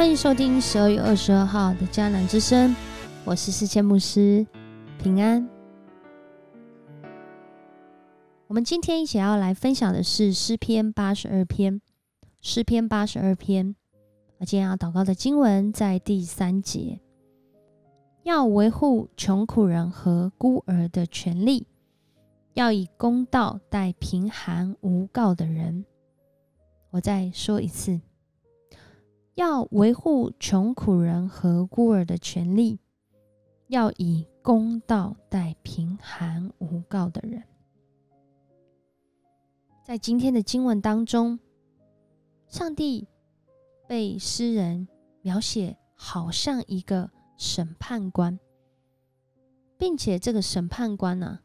欢迎收听十二月二十二号的迦南之声，我是世界牧师平安。我们今天一起要来分享的是诗篇八十二篇，诗篇八十二篇。我今天要祷告的经文在第三节，要维护穷苦人和孤儿的权利，要以公道待贫寒无告的人。我再说一次。要维护穷苦人和孤儿的权利，要以公道待贫寒无告的人。在今天的经文当中，上帝被诗人描写好像一个审判官，并且这个审判官呢，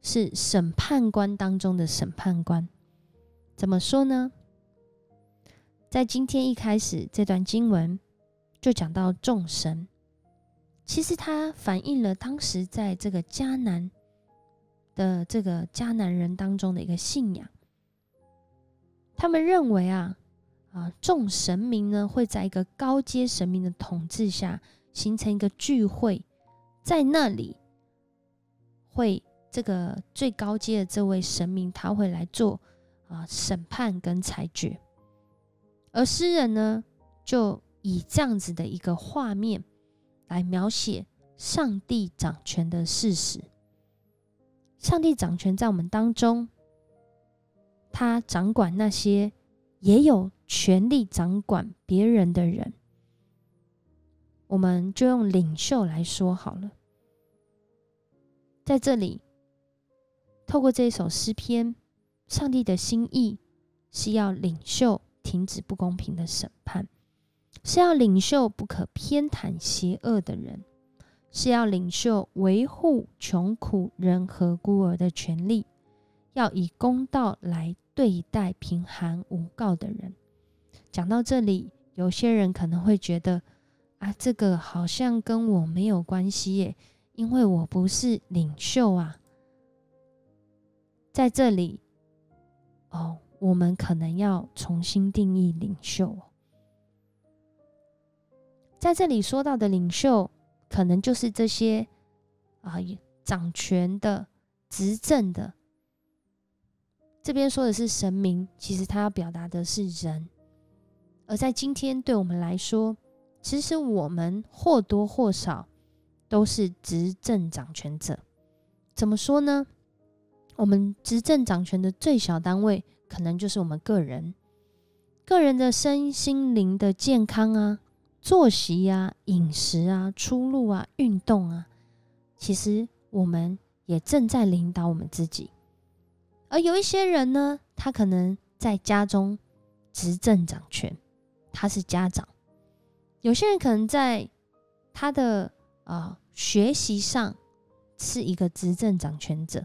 是审判官当中的审判官。怎么说呢？在今天一开始，这段经文就讲到众神，其实它反映了当时在这个迦南的这个迦南人当中的一个信仰。他们认为啊啊，众神明呢会在一个高阶神明的统治下形成一个聚会，在那里会这个最高阶的这位神明他会来做啊审判跟裁决。而诗人呢，就以这样子的一个画面来描写上帝掌权的事实。上帝掌权在我们当中，他掌管那些也有权力掌管别人的人。我们就用领袖来说好了。在这里，透过这一首诗篇，上帝的心意是要领袖。停止不公平的审判，是要领袖不可偏袒邪恶的人，是要领袖维护穷苦人和孤儿的权利，要以公道来对待贫寒无告的人。讲到这里，有些人可能会觉得啊，这个好像跟我没有关系耶，因为我不是领袖啊。在这里，哦。我们可能要重新定义领袖。在这里说到的领袖，可能就是这些啊掌权的、执政的。这边说的是神明，其实他要表达的是人。而在今天，对我们来说，其实我们或多或少都是执政掌权者。怎么说呢？我们执政掌权的最小单位。可能就是我们个人，个人的身心灵的健康啊，作息啊，饮食啊，出入啊，运动啊，其实我们也正在领导我们自己。而有一些人呢，他可能在家中执政掌权，他是家长；有些人可能在他的啊学习上是一个执政掌权者，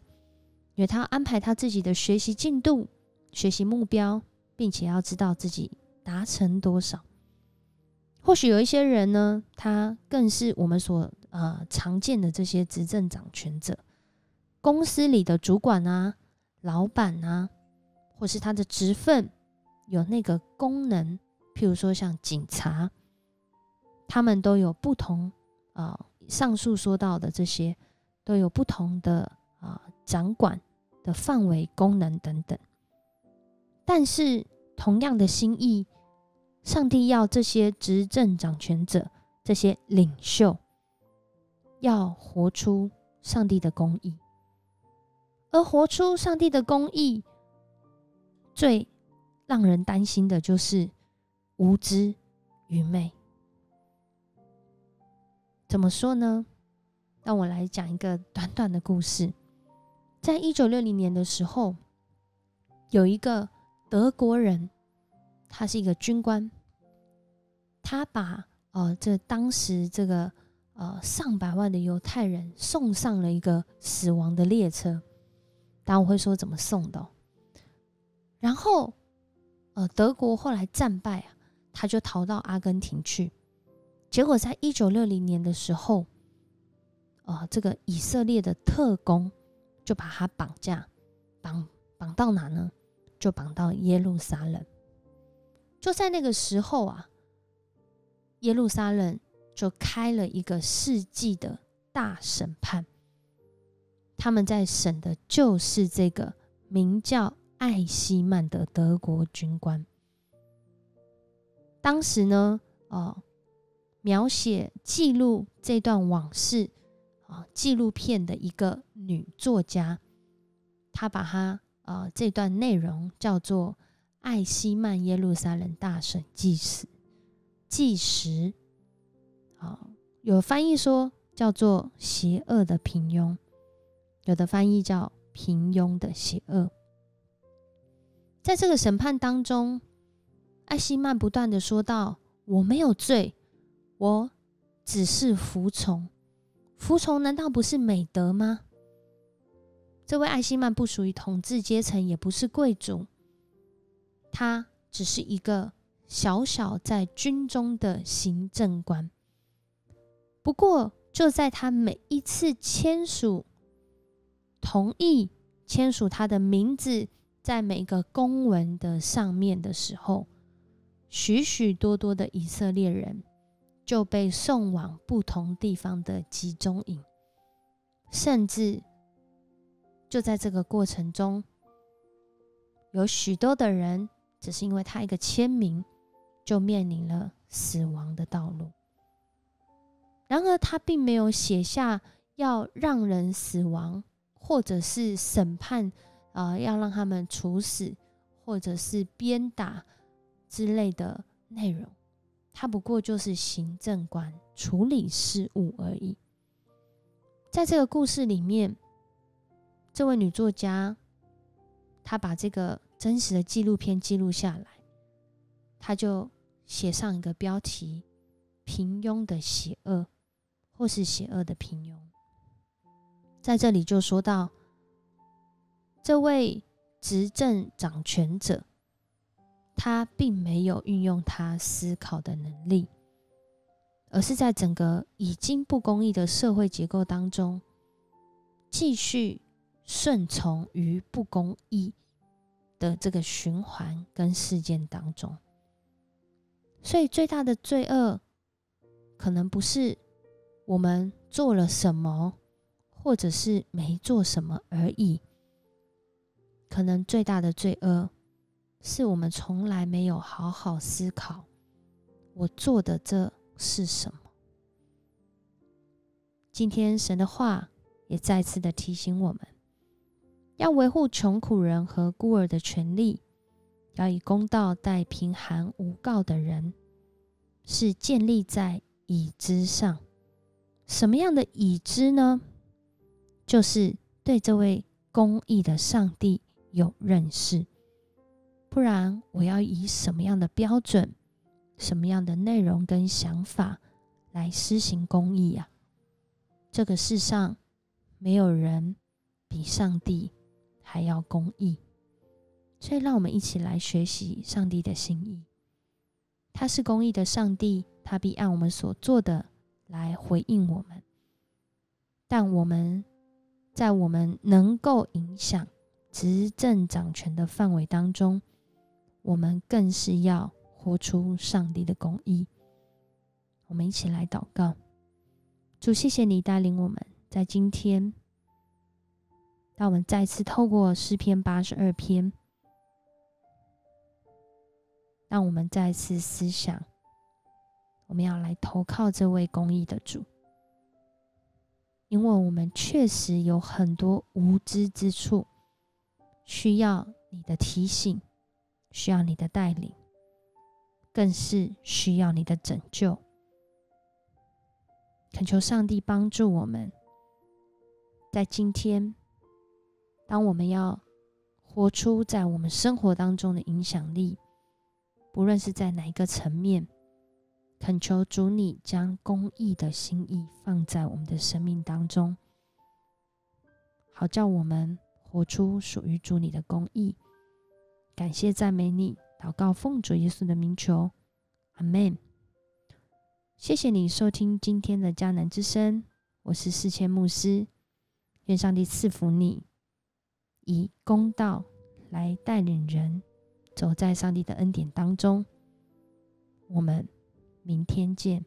因为他安排他自己的学习进度。学习目标，并且要知道自己达成多少。或许有一些人呢，他更是我们所呃常见的这些执政掌权者，公司里的主管啊、老板啊，或是他的职分有那个功能，譬如说像警察，他们都有不同啊。上述说到的这些都有不同的啊掌管的范围、功能等等。但是，同样的心意，上帝要这些执政掌权者、这些领袖，要活出上帝的公义。而活出上帝的公义，最让人担心的就是无知、愚昧。怎么说呢？让我来讲一个短短的故事。在一九六零年的时候，有一个。德国人，他是一个军官，他把呃这当时这个呃上百万的犹太人送上了一个死亡的列车。当然我会说怎么送的。然后呃德国后来战败啊，他就逃到阿根廷去。结果在一九六零年的时候，呃这个以色列的特工就把他绑架，绑绑到哪呢？就绑到耶路撒冷。就在那个时候啊，耶路撒冷就开了一个世纪的大审判。他们在审的就是这个名叫艾希曼的德国军官。当时呢，哦，描写记录这段往事啊，纪录片的一个女作家，她把她呃这段内容叫做《艾希曼耶路撒冷大审纪实》。纪实，啊，有翻译说叫做“邪恶的平庸”，有的翻译叫“平庸的邪恶”。在这个审判当中。艾希曼不断的说道：“我没有罪，我只是服从。服从难道不是美德吗？”这位艾希曼不属于统治阶层，也不是贵族，他只是一个小小在军中的行政官。不过，就在他每一次签署同意签署他的名字在每个公文的上面的时候，许许多多的以色列人就被送往不同地方的集中营，甚至就在这个过程中，有许多的人只是因为他一个签名，就面临了死亡的道路。然而，他并没有写下要让人死亡，或者是审判，啊，要让他们处死，或者是鞭打。之类的内容，他不过就是行政官处理事务而已。在这个故事里面，这位女作家，她把这个真实的纪录片记录下来，她就写上一个标题：“平庸的邪恶”或是“邪恶的平庸”。在这里就说到，这位执政掌权者。他并没有运用他思考的能力，而是在整个已经不公义的社会结构当中，继续顺从于不公义的这个循环跟事件当中。所以，最大的罪恶可能不是我们做了什么，或者是没做什么而已，可能最大的罪恶。是我们从来没有好好思考，我做的这是什么？今天神的话也再次的提醒我们，要维护穷苦人和孤儿的权利，要以公道待贫寒无告的人，是建立在已知上。什么样的已知呢？就是对这位公义的上帝有认识。不然，我要以什么样的标准、什么样的内容跟想法来施行公义啊？这个世上没有人比上帝还要公义，所以让我们一起来学习上帝的心意。他是公义的上帝，他必按我们所做的来回应我们。但我们在我们能够影响执政掌权的范围当中。我们更是要活出上帝的公义。我们一起来祷告，主，谢谢你带领我们在今天，让我们再次透过诗篇八十二篇，让我们再次思想，我们要来投靠这位公义的主，因为我们确实有很多无知之处，需要你的提醒。需要你的带领，更是需要你的拯救。恳求上帝帮助我们，在今天，当我们要活出在我们生活当中的影响力，不论是在哪一个层面，恳求主你将公义的心意放在我们的生命当中，好叫我们活出属于主你的公义。感谢赞美你，祷告奉主耶稣的名求，阿门。谢谢你收听今天的迦南之声，我是四千牧师。愿上帝赐福你，以公道来带领人走在上帝的恩典当中。我们明天见。